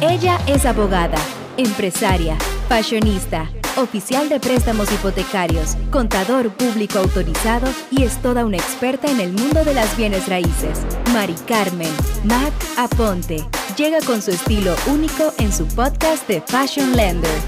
Ella es abogada, empresaria, fashionista, oficial de préstamos hipotecarios, contador público autorizado y es toda una experta en el mundo de las bienes raíces. Mari Carmen, Mac Aponte, llega con su estilo único en su podcast de Fashion Lender